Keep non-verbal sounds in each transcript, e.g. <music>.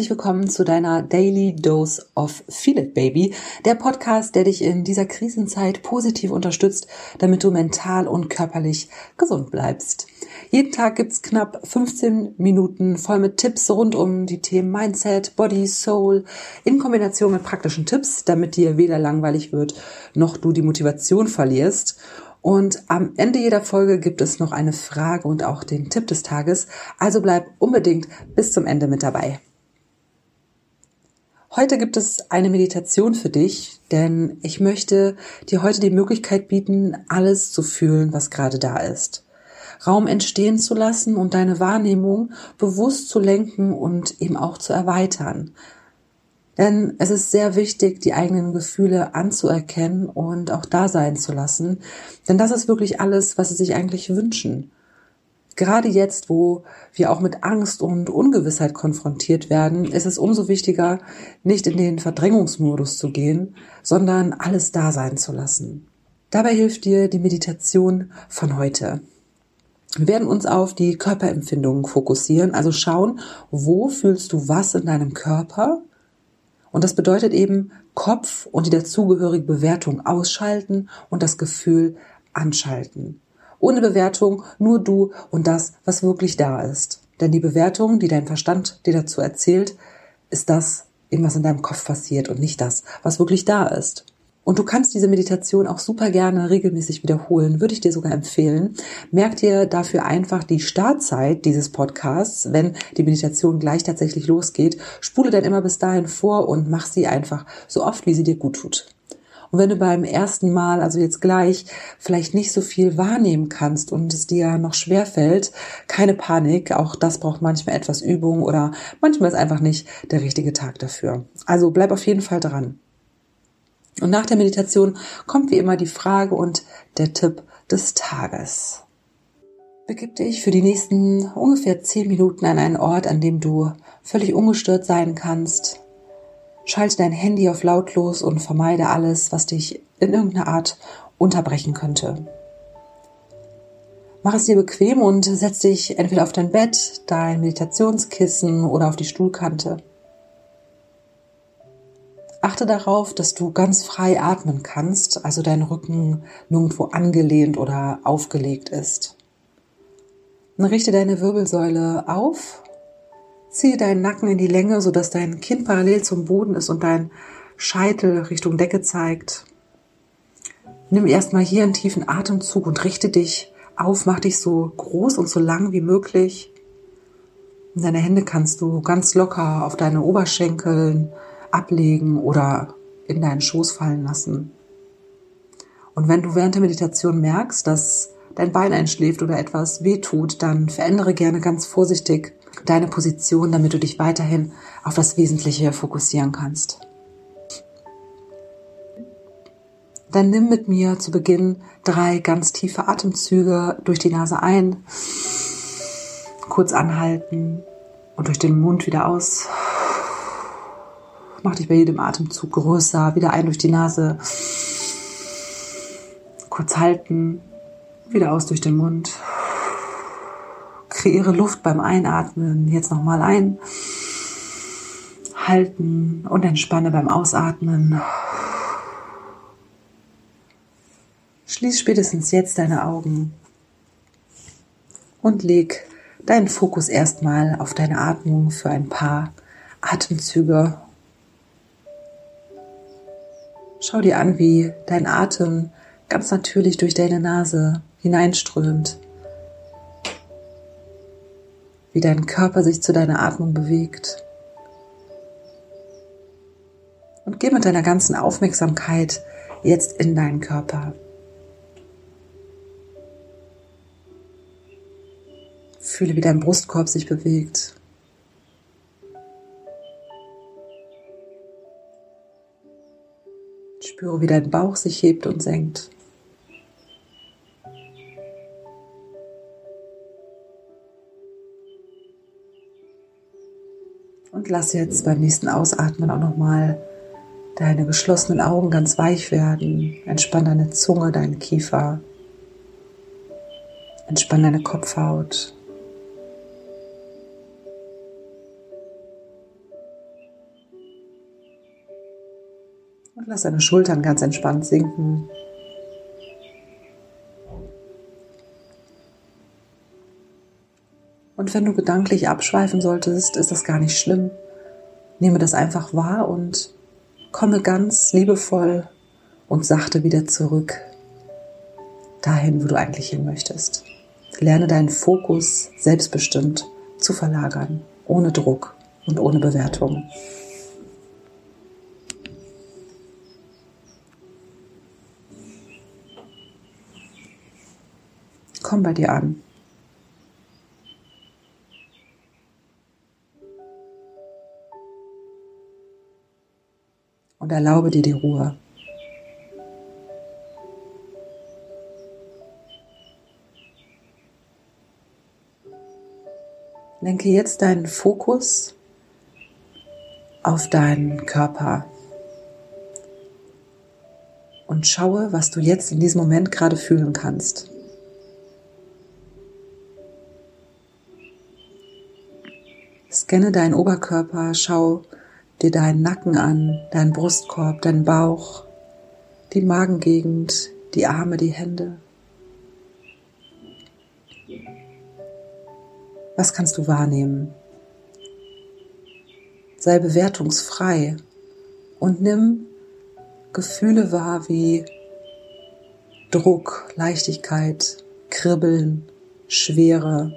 herzlich willkommen zu deiner Daily Dose of Feel It Baby, der Podcast, der dich in dieser Krisenzeit positiv unterstützt, damit du mental und körperlich gesund bleibst. Jeden Tag gibt's knapp 15 Minuten voll mit Tipps rund um die Themen Mindset, Body, Soul, in Kombination mit praktischen Tipps, damit dir weder langweilig wird, noch du die Motivation verlierst. Und am Ende jeder Folge gibt es noch eine Frage und auch den Tipp des Tages. Also bleib unbedingt bis zum Ende mit dabei. Heute gibt es eine Meditation für dich, denn ich möchte dir heute die Möglichkeit bieten, alles zu fühlen, was gerade da ist. Raum entstehen zu lassen und deine Wahrnehmung bewusst zu lenken und eben auch zu erweitern. Denn es ist sehr wichtig, die eigenen Gefühle anzuerkennen und auch da sein zu lassen. Denn das ist wirklich alles, was sie sich eigentlich wünschen. Gerade jetzt, wo wir auch mit Angst und Ungewissheit konfrontiert werden, ist es umso wichtiger, nicht in den Verdrängungsmodus zu gehen, sondern alles da sein zu lassen. Dabei hilft dir die Meditation von heute. Wir werden uns auf die Körperempfindungen fokussieren, also schauen, wo fühlst du was in deinem Körper und das bedeutet eben Kopf und die dazugehörige Bewertung ausschalten und das Gefühl anschalten. Ohne Bewertung nur du und das, was wirklich da ist. Denn die Bewertung, die dein Verstand dir dazu erzählt, ist das, was in deinem Kopf passiert und nicht das, was wirklich da ist. Und du kannst diese Meditation auch super gerne regelmäßig wiederholen, würde ich dir sogar empfehlen. Merk dir dafür einfach die Startzeit dieses Podcasts, wenn die Meditation gleich tatsächlich losgeht. Spule dann immer bis dahin vor und mach sie einfach so oft, wie sie dir gut tut. Und wenn du beim ersten Mal, also jetzt gleich, vielleicht nicht so viel wahrnehmen kannst und es dir noch schwer fällt, keine Panik. Auch das braucht manchmal etwas Übung oder manchmal ist einfach nicht der richtige Tag dafür. Also bleib auf jeden Fall dran. Und nach der Meditation kommt wie immer die Frage und der Tipp des Tages. Begib dich für die nächsten ungefähr zehn Minuten an einen Ort, an dem du völlig ungestört sein kannst. Schalte dein Handy auf lautlos und vermeide alles, was dich in irgendeiner Art unterbrechen könnte. Mach es dir bequem und setz dich entweder auf dein Bett, dein Meditationskissen oder auf die Stuhlkante. Achte darauf, dass du ganz frei atmen kannst, also dein Rücken nirgendwo angelehnt oder aufgelegt ist. Richte deine Wirbelsäule auf, ziehe deinen Nacken in die Länge, sodass dein Kinn parallel zum Boden ist und dein Scheitel Richtung Decke zeigt. Nimm erstmal hier einen tiefen Atemzug und richte dich auf, mach dich so groß und so lang wie möglich. Und deine Hände kannst du ganz locker auf deine Oberschenkeln ablegen oder in deinen Schoß fallen lassen. Und wenn du während der Meditation merkst, dass dein Bein einschläft oder etwas wehtut, dann verändere gerne ganz vorsichtig deine Position, damit du dich weiterhin auf das Wesentliche fokussieren kannst. Dann nimm mit mir zu Beginn drei ganz tiefe Atemzüge durch die Nase ein, kurz anhalten und durch den Mund wieder aus. Mach dich bei jedem Atemzug größer. Wieder ein durch die Nase. Kurz halten. Wieder aus durch den Mund. Kreiere Luft beim Einatmen. Jetzt nochmal ein. Halten und entspanne beim Ausatmen. Schließ spätestens jetzt deine Augen und leg deinen Fokus erstmal auf deine Atmung für ein paar Atemzüge Schau dir an, wie dein Atem ganz natürlich durch deine Nase hineinströmt, wie dein Körper sich zu deiner Atmung bewegt. Und geh mit deiner ganzen Aufmerksamkeit jetzt in deinen Körper. Fühle, wie dein Brustkorb sich bewegt. Spüre, wie dein Bauch sich hebt und senkt. Und lass jetzt beim nächsten Ausatmen auch nochmal deine geschlossenen Augen ganz weich werden. Entspann deine Zunge, deinen Kiefer. Entspann deine Kopfhaut. Und lass deine Schultern ganz entspannt sinken. Und wenn du gedanklich abschweifen solltest, ist das gar nicht schlimm. Nehme das einfach wahr und komme ganz liebevoll und sachte wieder zurück dahin, wo du eigentlich hin möchtest. Lerne deinen Fokus selbstbestimmt zu verlagern, ohne Druck und ohne Bewertung. Komm bei dir an. Und erlaube dir die Ruhe. Lenke jetzt deinen Fokus auf deinen Körper und schaue, was du jetzt in diesem Moment gerade fühlen kannst. Scanne deinen Oberkörper, schau, dir deinen Nacken an, deinen Brustkorb, deinen Bauch, die Magengegend, die Arme, die Hände. Was kannst du wahrnehmen? Sei bewertungsfrei und nimm Gefühle wahr wie Druck, Leichtigkeit, Kribbeln, Schwere,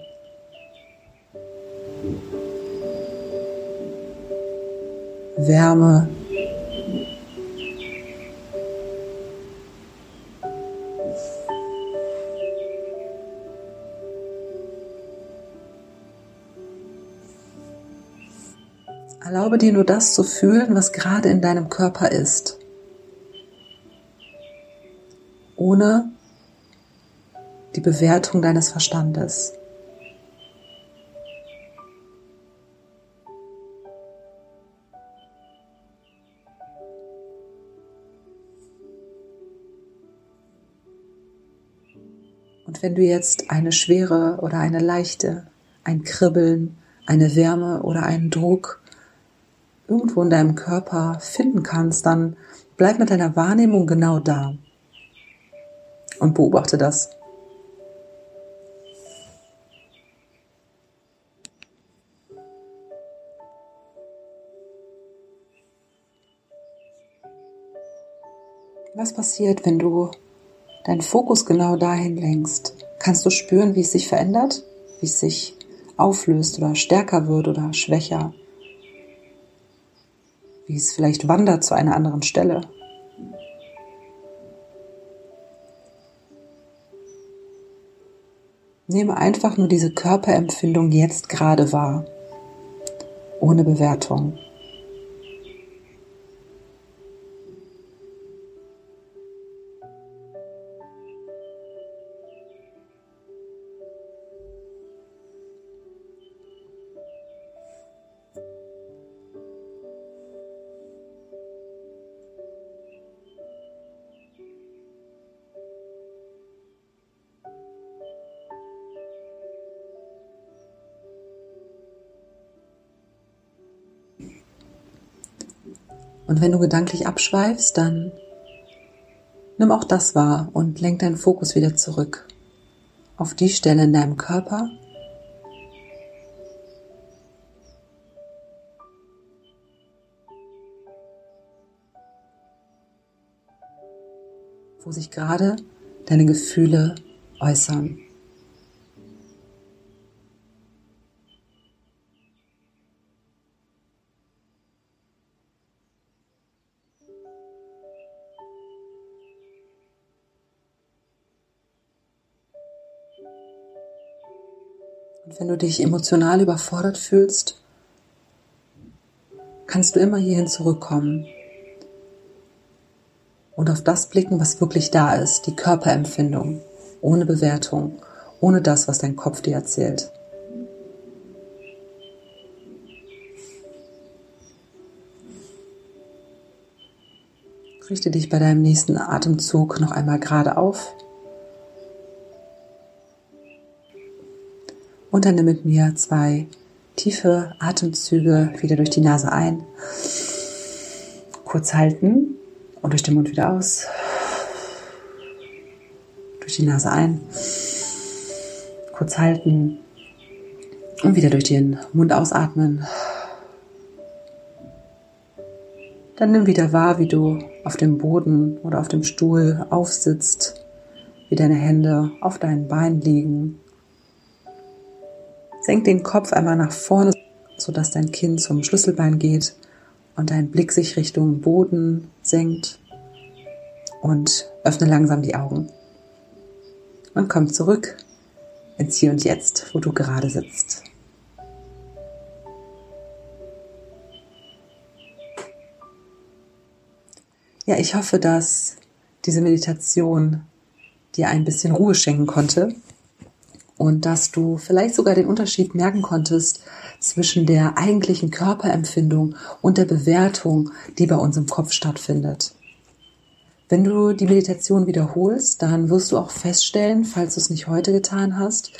Wärme. Erlaube dir nur das zu fühlen, was gerade in deinem Körper ist, ohne die Bewertung deines Verstandes. Wenn du jetzt eine Schwere oder eine Leichte, ein Kribbeln, eine Wärme oder einen Druck irgendwo in deinem Körper finden kannst, dann bleib mit deiner Wahrnehmung genau da und beobachte das. Was passiert, wenn du deinen Fokus genau dahin lenkst, kannst du spüren, wie es sich verändert, wie es sich auflöst oder stärker wird oder schwächer, wie es vielleicht wandert zu einer anderen Stelle. Nehme einfach nur diese Körperempfindung jetzt gerade wahr, ohne Bewertung. Und wenn du gedanklich abschweifst, dann nimm auch das wahr und lenk deinen Fokus wieder zurück auf die Stelle in deinem Körper, wo sich gerade deine Gefühle äußern. Und wenn du dich emotional überfordert fühlst, kannst du immer hierhin zurückkommen und auf das blicken, was wirklich da ist, die Körperempfindung, ohne Bewertung, ohne das, was dein Kopf dir erzählt. Richte dich bei deinem nächsten Atemzug noch einmal gerade auf Und dann nimm mit mir zwei tiefe Atemzüge wieder durch die Nase ein. Kurz halten Und durch den Mund wieder aus. Durch die Nase ein. Kurz halten. Und wieder durch den Mund ausatmen. Dann nimm wieder wahr, wie du auf dem Boden oder auf dem Stuhl aufsitzt, wie deine Hände auf deinen Beinen liegen. Senk den Kopf einmal nach vorne, sodass dein Kinn zum Schlüsselbein geht und dein Blick sich Richtung Boden senkt und öffne langsam die Augen. Und komm zurück ins Hier und Jetzt, wo du gerade sitzt. Ja, ich hoffe, dass diese Meditation dir ein bisschen Ruhe schenken konnte und dass du vielleicht sogar den Unterschied merken konntest zwischen der eigentlichen Körperempfindung und der Bewertung, die bei uns im Kopf stattfindet. Wenn du die Meditation wiederholst, dann wirst du auch feststellen, falls du es nicht heute getan hast,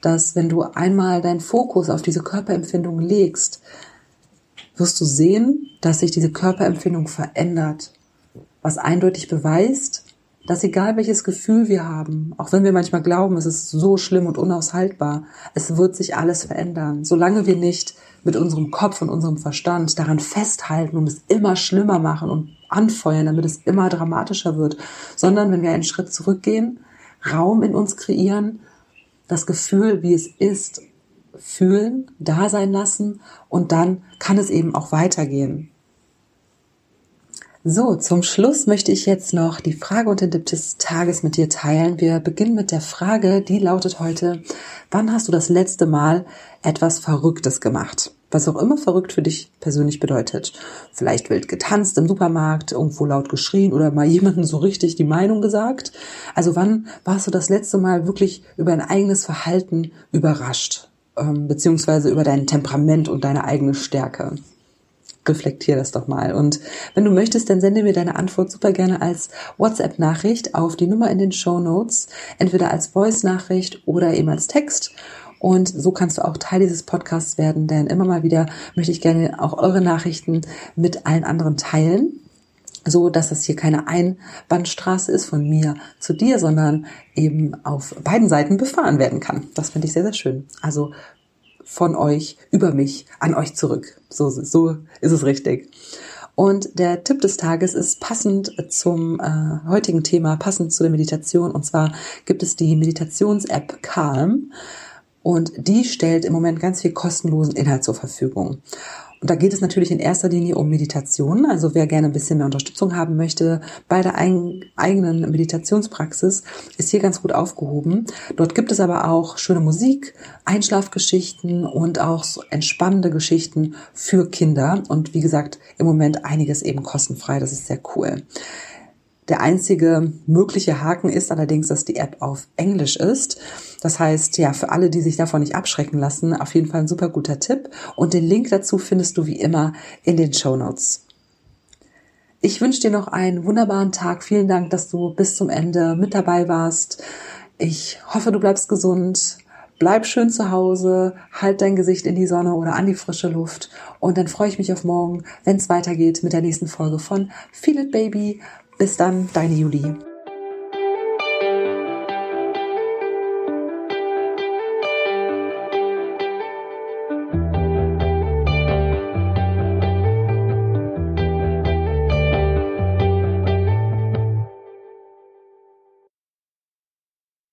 dass wenn du einmal deinen Fokus auf diese Körperempfindung legst, wirst du sehen, dass sich diese Körperempfindung verändert, was eindeutig beweist, dass egal welches Gefühl wir haben, auch wenn wir manchmal glauben, es ist so schlimm und unaushaltbar, es wird sich alles verändern. Solange wir nicht mit unserem Kopf und unserem Verstand daran festhalten und es immer schlimmer machen und anfeuern, damit es immer dramatischer wird, sondern wenn wir einen Schritt zurückgehen, Raum in uns kreieren, das Gefühl, wie es ist, fühlen, da sein lassen und dann kann es eben auch weitergehen. So, zum Schluss möchte ich jetzt noch die Frage und den Tipp des Tages mit dir teilen. Wir beginnen mit der Frage, die lautet heute, wann hast du das letzte Mal etwas Verrücktes gemacht? Was auch immer verrückt für dich persönlich bedeutet. Vielleicht wild getanzt im Supermarkt, irgendwo laut geschrien oder mal <laughs> jemandem so richtig die Meinung gesagt. Also wann warst du das letzte Mal wirklich über dein eigenes Verhalten überrascht? Ähm, beziehungsweise über dein Temperament und deine eigene Stärke? Reflektier das doch mal. Und wenn du möchtest, dann sende mir deine Antwort super gerne als WhatsApp-Nachricht auf die Nummer in den Show Notes, entweder als Voice-Nachricht oder eben als Text. Und so kannst du auch Teil dieses Podcasts werden, denn immer mal wieder möchte ich gerne auch eure Nachrichten mit allen anderen teilen so dass das hier keine Einbahnstraße ist von mir zu dir, sondern eben auf beiden Seiten befahren werden kann. Das finde ich sehr, sehr schön. Also von euch über mich an euch zurück. So, so ist es richtig. Und der Tipp des Tages ist passend zum äh, heutigen Thema, passend zu der Meditation. Und zwar gibt es die Meditations-App Calm. Und die stellt im Moment ganz viel kostenlosen Inhalt zur Verfügung. Und da geht es natürlich in erster Linie um Meditation. Also wer gerne ein bisschen mehr Unterstützung haben möchte bei der eigenen Meditationspraxis, ist hier ganz gut aufgehoben. Dort gibt es aber auch schöne Musik, Einschlafgeschichten und auch so entspannende Geschichten für Kinder. Und wie gesagt, im Moment einiges eben kostenfrei. Das ist sehr cool. Der einzige mögliche Haken ist allerdings, dass die App auf Englisch ist. Das heißt, ja, für alle, die sich davon nicht abschrecken lassen, auf jeden Fall ein super guter Tipp. Und den Link dazu findest du wie immer in den Show Notes. Ich wünsche dir noch einen wunderbaren Tag. Vielen Dank, dass du bis zum Ende mit dabei warst. Ich hoffe, du bleibst gesund. Bleib schön zu Hause, halt dein Gesicht in die Sonne oder an die frische Luft und dann freue ich mich auf morgen, wenn es weitergeht mit der nächsten Folge von Feel It Baby. Bis dann, deine Julie.